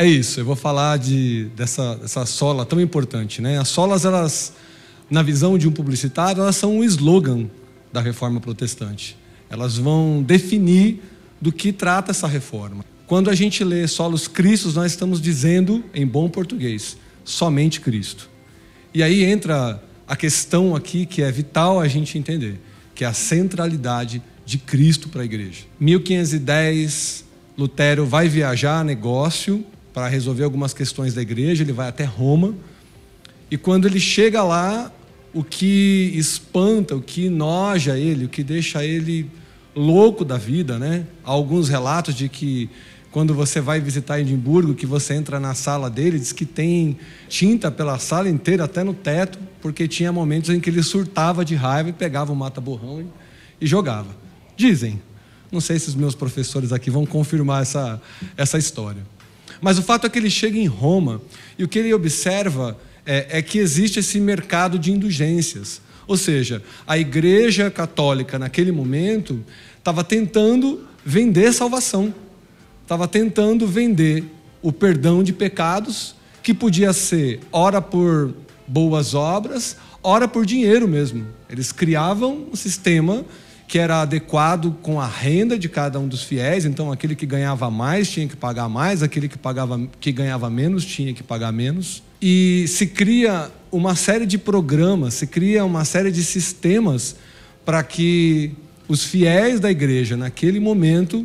É isso. Eu vou falar de, dessa, dessa sola tão importante. Né? As solas, elas, na visão de um publicitário, elas são um slogan da reforma protestante. Elas vão definir do que trata essa reforma. Quando a gente lê solos Cristos, nós estamos dizendo, em bom português, somente Cristo. E aí entra a questão aqui que é vital a gente entender, que é a centralidade de Cristo para a igreja. 1510, Lutero vai viajar a negócio para resolver algumas questões da igreja, ele vai até Roma. E quando ele chega lá, o que espanta, o que noja ele, o que deixa ele louco da vida, né? Há alguns relatos de que quando você vai visitar Edimburgo, que você entra na sala dele, diz que tem tinta pela sala inteira, até no teto, porque tinha momentos em que ele surtava de raiva e pegava o mata-borrão e, e jogava. Dizem. Não sei se os meus professores aqui vão confirmar essa, essa história. Mas o fato é que ele chega em Roma e o que ele observa é, é que existe esse mercado de indulgências. Ou seja, a igreja católica, naquele momento, estava tentando vender salvação estava tentando vender o perdão de pecados, que podia ser ora por boas obras, ora por dinheiro mesmo. Eles criavam um sistema que era adequado com a renda de cada um dos fiéis, então aquele que ganhava mais tinha que pagar mais, aquele que pagava que ganhava menos tinha que pagar menos. E se cria uma série de programas, se cria uma série de sistemas para que os fiéis da igreja naquele momento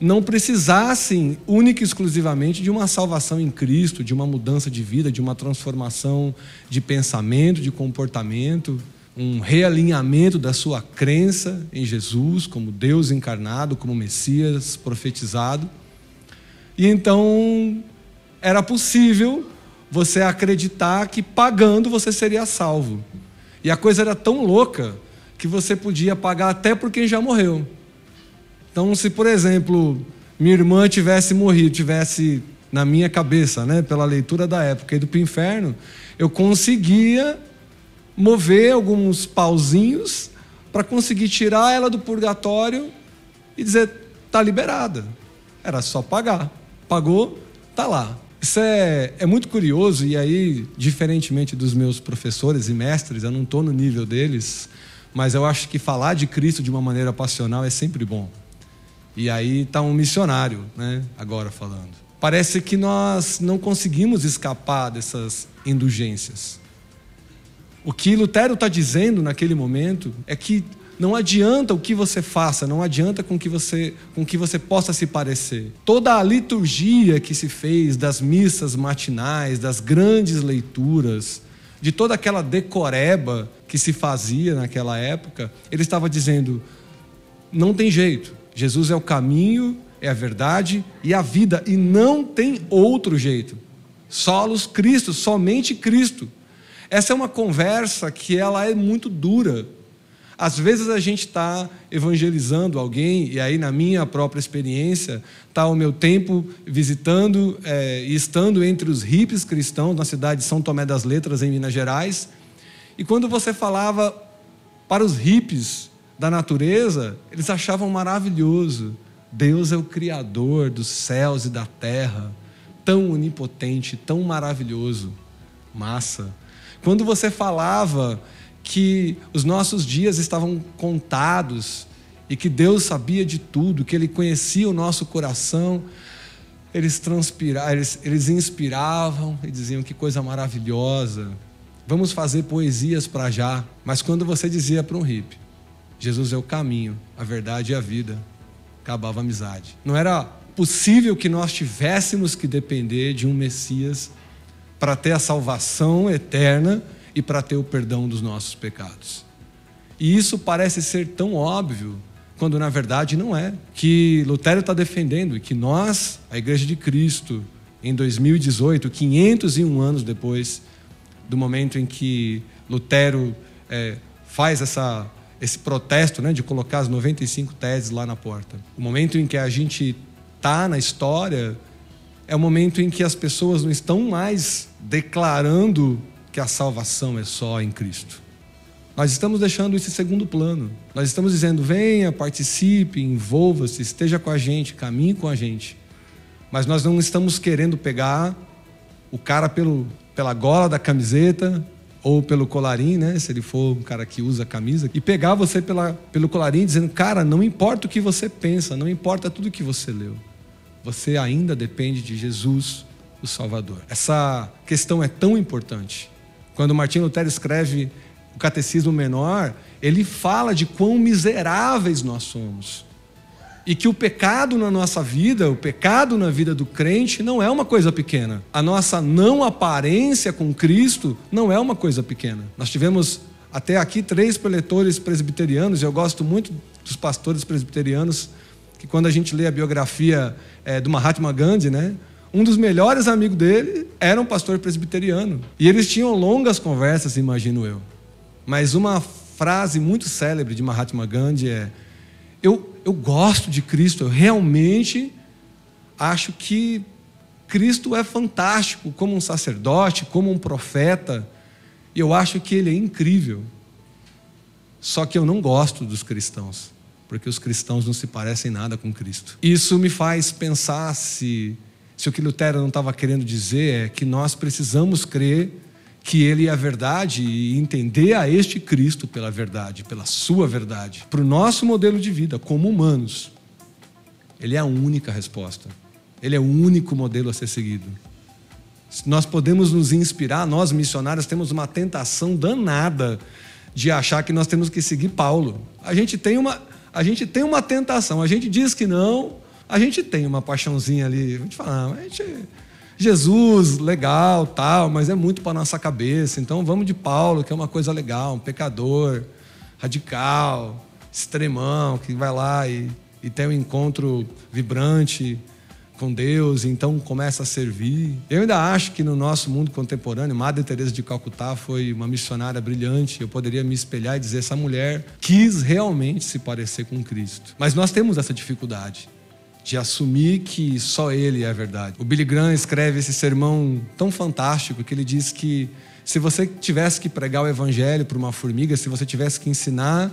não precisassem única e exclusivamente de uma salvação em Cristo, de uma mudança de vida, de uma transformação de pensamento, de comportamento, um realinhamento da sua crença em Jesus como Deus encarnado, como Messias profetizado. E então era possível você acreditar que pagando você seria salvo. E a coisa era tão louca que você podia pagar até por quem já morreu. Então, se por exemplo, minha irmã tivesse morrido, tivesse na minha cabeça, né, pela leitura da época, ido para o inferno, eu conseguia mover alguns pauzinhos para conseguir tirar ela do purgatório e dizer tá liberada. Era só pagar. Pagou, tá lá. Isso é, é muito curioso e aí, diferentemente dos meus professores e mestres, eu não estou no nível deles, mas eu acho que falar de Cristo de uma maneira passional é sempre bom. E aí está um missionário, né, agora falando. Parece que nós não conseguimos escapar dessas indulgências. O que Lutero está dizendo naquele momento é que não adianta o que você faça, não adianta com que você, com que você possa se parecer. Toda a liturgia que se fez das missas matinais, das grandes leituras, de toda aquela decoreba que se fazia naquela época, ele estava dizendo: não tem jeito. Jesus é o caminho, é a verdade e a vida, e não tem outro jeito. Solos Cristo, somente Cristo. Essa é uma conversa que ela é muito dura. Às vezes a gente está evangelizando alguém, e aí na minha própria experiência, está o meu tempo visitando é, e estando entre os hippies cristãos na cidade de São Tomé das Letras, em Minas Gerais. E quando você falava para os hippies da natureza, eles achavam maravilhoso. Deus é o Criador dos céus e da terra, tão onipotente, tão maravilhoso. Massa. Quando você falava que os nossos dias estavam contados e que Deus sabia de tudo, que Ele conhecia o nosso coração, eles eles, eles inspiravam e diziam que coisa maravilhosa. Vamos fazer poesias para já. Mas quando você dizia para um hippie, Jesus é o caminho, a verdade e a vida. Acabava a amizade. Não era possível que nós tivéssemos que depender de um Messias para ter a salvação eterna e para ter o perdão dos nossos pecados. E isso parece ser tão óbvio, quando na verdade não é. Que Lutero está defendendo e que nós, a Igreja de Cristo, em 2018, 501 anos depois do momento em que Lutero é, faz essa esse protesto né, de colocar as 95 teses lá na porta. O momento em que a gente está na história é o momento em que as pessoas não estão mais declarando que a salvação é só em Cristo. Nós estamos deixando isso em segundo plano. Nós estamos dizendo: venha, participe, envolva-se, esteja com a gente, caminhe com a gente. Mas nós não estamos querendo pegar o cara pelo, pela gola da camiseta ou pelo colarinho, né? Se ele for um cara que usa camisa, e pegar você pela, pelo colarinho dizendo, cara, não importa o que você pensa, não importa tudo que você leu, você ainda depende de Jesus, o Salvador. Essa questão é tão importante. Quando Martinho Lutero escreve o Catecismo Menor, ele fala de quão miseráveis nós somos. E que o pecado na nossa vida, o pecado na vida do crente, não é uma coisa pequena. A nossa não aparência com Cristo não é uma coisa pequena. Nós tivemos até aqui três preletores presbiterianos, e eu gosto muito dos pastores presbiterianos, que quando a gente lê a biografia é, do Mahatma Gandhi, né? Um dos melhores amigos dele era um pastor presbiteriano. E eles tinham longas conversas, imagino eu. Mas uma frase muito célebre de Mahatma Gandhi é: eu, eu gosto de Cristo, eu realmente acho que Cristo é fantástico como um sacerdote, como um profeta, e eu acho que ele é incrível. Só que eu não gosto dos cristãos, porque os cristãos não se parecem nada com Cristo. Isso me faz pensar se, se o que Lutero não estava querendo dizer é que nós precisamos crer que Ele é a verdade e entender a este Cristo pela verdade, pela Sua verdade, para o nosso modelo de vida como humanos. Ele é a única resposta. Ele é o único modelo a ser seguido. Nós podemos nos inspirar, nós missionários temos uma tentação danada de achar que nós temos que seguir Paulo. A gente tem uma, a gente tem uma tentação, a gente diz que não, a gente tem uma paixãozinha ali, a gente fala, ah, a gente Jesus, legal, tal, mas é muito para nossa cabeça. Então vamos de Paulo, que é uma coisa legal, um pecador, radical, extremão, que vai lá e, e tem um encontro vibrante com Deus, então começa a servir. Eu ainda acho que no nosso mundo contemporâneo, Madre Teresa de Calcutá foi uma missionária brilhante. Eu poderia me espelhar e dizer essa mulher quis realmente se parecer com Cristo. Mas nós temos essa dificuldade de assumir que só ele é a verdade. O Billy Graham escreve esse sermão tão fantástico que ele diz que se você tivesse que pregar o evangelho para uma formiga, se você tivesse que ensinar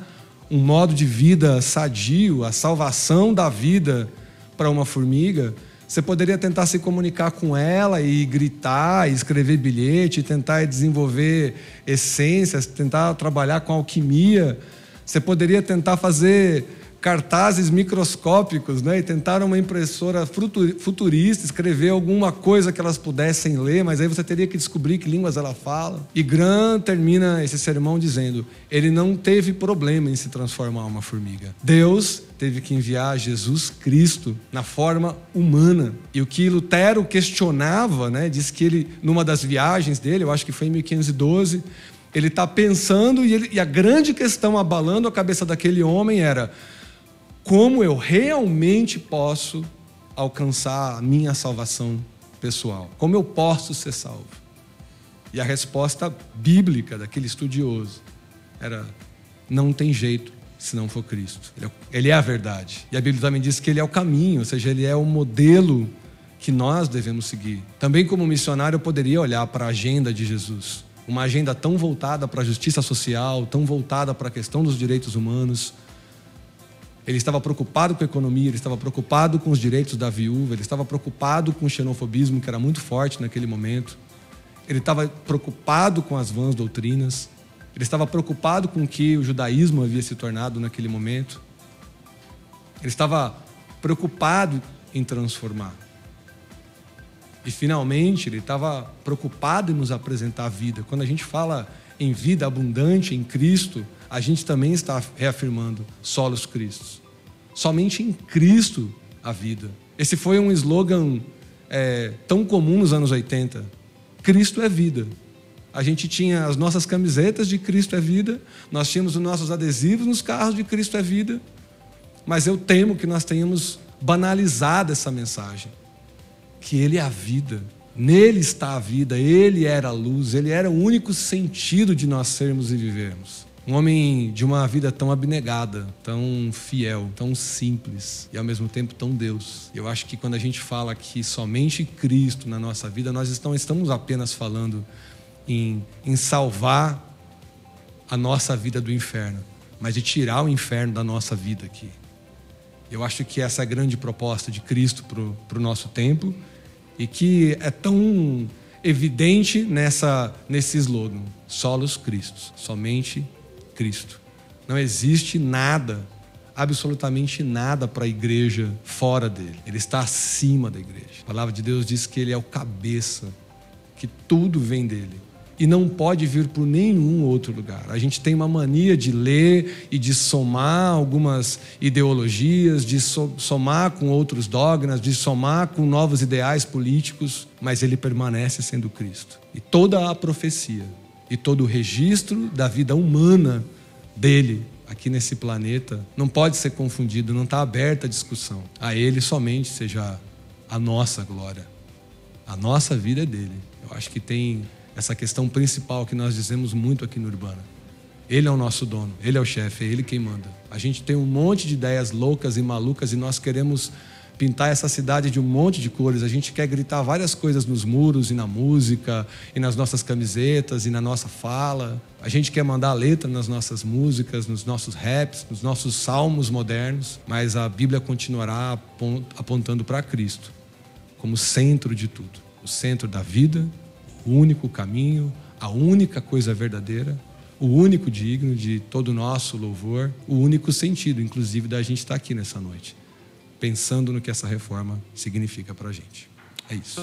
um modo de vida sadio, a salvação da vida para uma formiga, você poderia tentar se comunicar com ela e gritar, e escrever bilhete, tentar desenvolver essências, tentar trabalhar com alquimia. Você poderia tentar fazer cartazes microscópicos, né? E tentaram uma impressora futurista escrever alguma coisa que elas pudessem ler, mas aí você teria que descobrir que línguas ela fala. E Gran termina esse sermão dizendo: ele não teve problema em se transformar uma formiga. Deus teve que enviar Jesus Cristo na forma humana. E o que Lutero questionava, né? Diz que ele numa das viagens dele, eu acho que foi em 1512, ele está pensando e, ele, e a grande questão abalando a cabeça daquele homem era como eu realmente posso alcançar a minha salvação pessoal? Como eu posso ser salvo? E a resposta bíblica daquele estudioso era: não tem jeito se não for Cristo. É ele é a verdade. E a Bíblia também diz que ele é o caminho, ou seja, ele é o modelo que nós devemos seguir. Também, como missionário, eu poderia olhar para a agenda de Jesus. Uma agenda tão voltada para a justiça social, tão voltada para a questão dos direitos humanos, ele estava preocupado com a economia, ele estava preocupado com os direitos da viúva, ele estava preocupado com o xenofobismo, que era muito forte naquele momento. Ele estava preocupado com as vãs doutrinas. Ele estava preocupado com o que o judaísmo havia se tornado naquele momento. Ele estava preocupado em transformar. E finalmente, ele estava preocupado em nos apresentar a vida. Quando a gente fala em vida abundante em Cristo, a gente também está reafirmando solos Cristos. Somente em Cristo a vida. Esse foi um slogan é, tão comum nos anos 80. Cristo é vida. A gente tinha as nossas camisetas de Cristo é vida, nós tínhamos os nossos adesivos nos carros de Cristo é vida, mas eu temo que nós tenhamos banalizado essa mensagem. Que Ele é a vida, nele está a vida, Ele era a luz, Ele era o único sentido de nós sermos e vivermos. Um homem de uma vida tão abnegada, tão fiel, tão simples e ao mesmo tempo tão Deus. Eu acho que quando a gente fala que somente Cristo na nossa vida, nós não estamos apenas falando em, em salvar a nossa vida do inferno, mas de tirar o inferno da nossa vida aqui. Eu acho que essa é a grande proposta de Cristo para o nosso tempo e que é tão evidente nessa, nesse slogan: solos Cristos, somente Cristo. Não existe nada, absolutamente nada para a igreja fora dele. Ele está acima da igreja. A palavra de Deus diz que ele é o cabeça, que tudo vem dele e não pode vir por nenhum outro lugar. A gente tem uma mania de ler e de somar algumas ideologias, de somar com outros dogmas, de somar com novos ideais políticos, mas ele permanece sendo Cristo. E toda a profecia e todo o registro da vida humana dele aqui nesse planeta não pode ser confundido, não está aberta a discussão. A ele somente seja a nossa glória. A nossa vida é dele. Eu acho que tem essa questão principal que nós dizemos muito aqui no Urbana. Ele é o nosso dono, ele é o chefe, é ele quem manda. A gente tem um monte de ideias loucas e malucas e nós queremos pintar essa cidade de um monte de cores. A gente quer gritar várias coisas nos muros e na música, e nas nossas camisetas e na nossa fala. A gente quer mandar letra nas nossas músicas, nos nossos raps, nos nossos salmos modernos, mas a Bíblia continuará apontando para Cristo como centro de tudo o centro da vida o único caminho, a única coisa verdadeira, o único digno de todo o nosso louvor, o único sentido, inclusive, da gente estar aqui nessa noite, pensando no que essa reforma significa para a gente. É isso.